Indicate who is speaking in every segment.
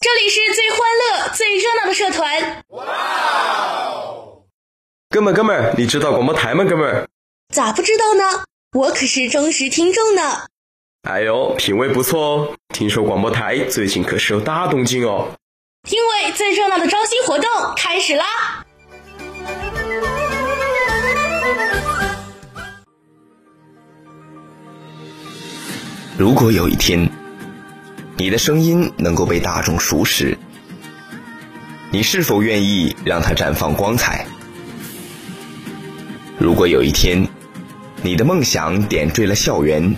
Speaker 1: 里是最欢乐、最热闹的社团。
Speaker 2: 哇哥们儿，哥们儿，你知道广播台吗？哥们儿，
Speaker 1: 咋不知道呢？我可是忠实听众呢。
Speaker 2: 哎呦，品味不错哦。听说广播台最近可是有大动静哦。
Speaker 1: 因为最热闹的招新活动开始啦！
Speaker 3: 如果有一天，你的声音能够被大众熟识，你是否愿意让它绽放光彩？如果有一天，你的梦想点缀了校园，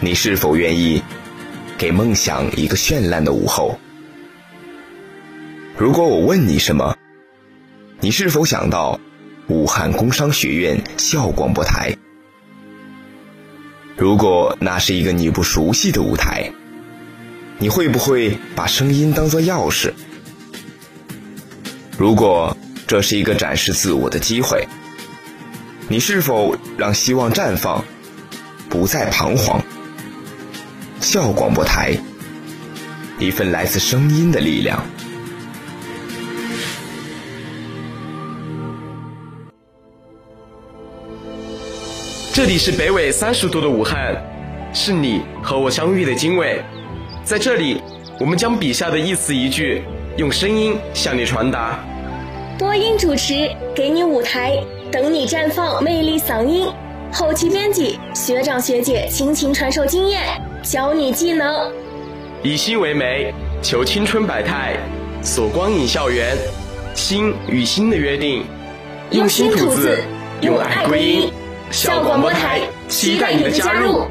Speaker 3: 你是否愿意给梦想一个绚烂的午后？如果我问你什么，你是否想到武汉工商学院校广播台？如果那是一个你不熟悉的舞台，你会不会把声音当作钥匙？如果这是一个展示自我的机会，你是否让希望绽放，不再彷徨？校广播台，一份来自声音的力量。
Speaker 2: 这里是北纬三十度的武汉，是你和我相遇的经纬。在这里，我们将笔下的一词一句，用声音向你传达。
Speaker 1: 播音主持，给你舞台，等你绽放魅力嗓音。后期编辑，学长学姐倾情传授经验，教你技能。
Speaker 2: 以心为媒，求青春百态，锁光影校园，心与心的约定，
Speaker 1: 用心吐字，用爱归音。校广播台，期待你的加入。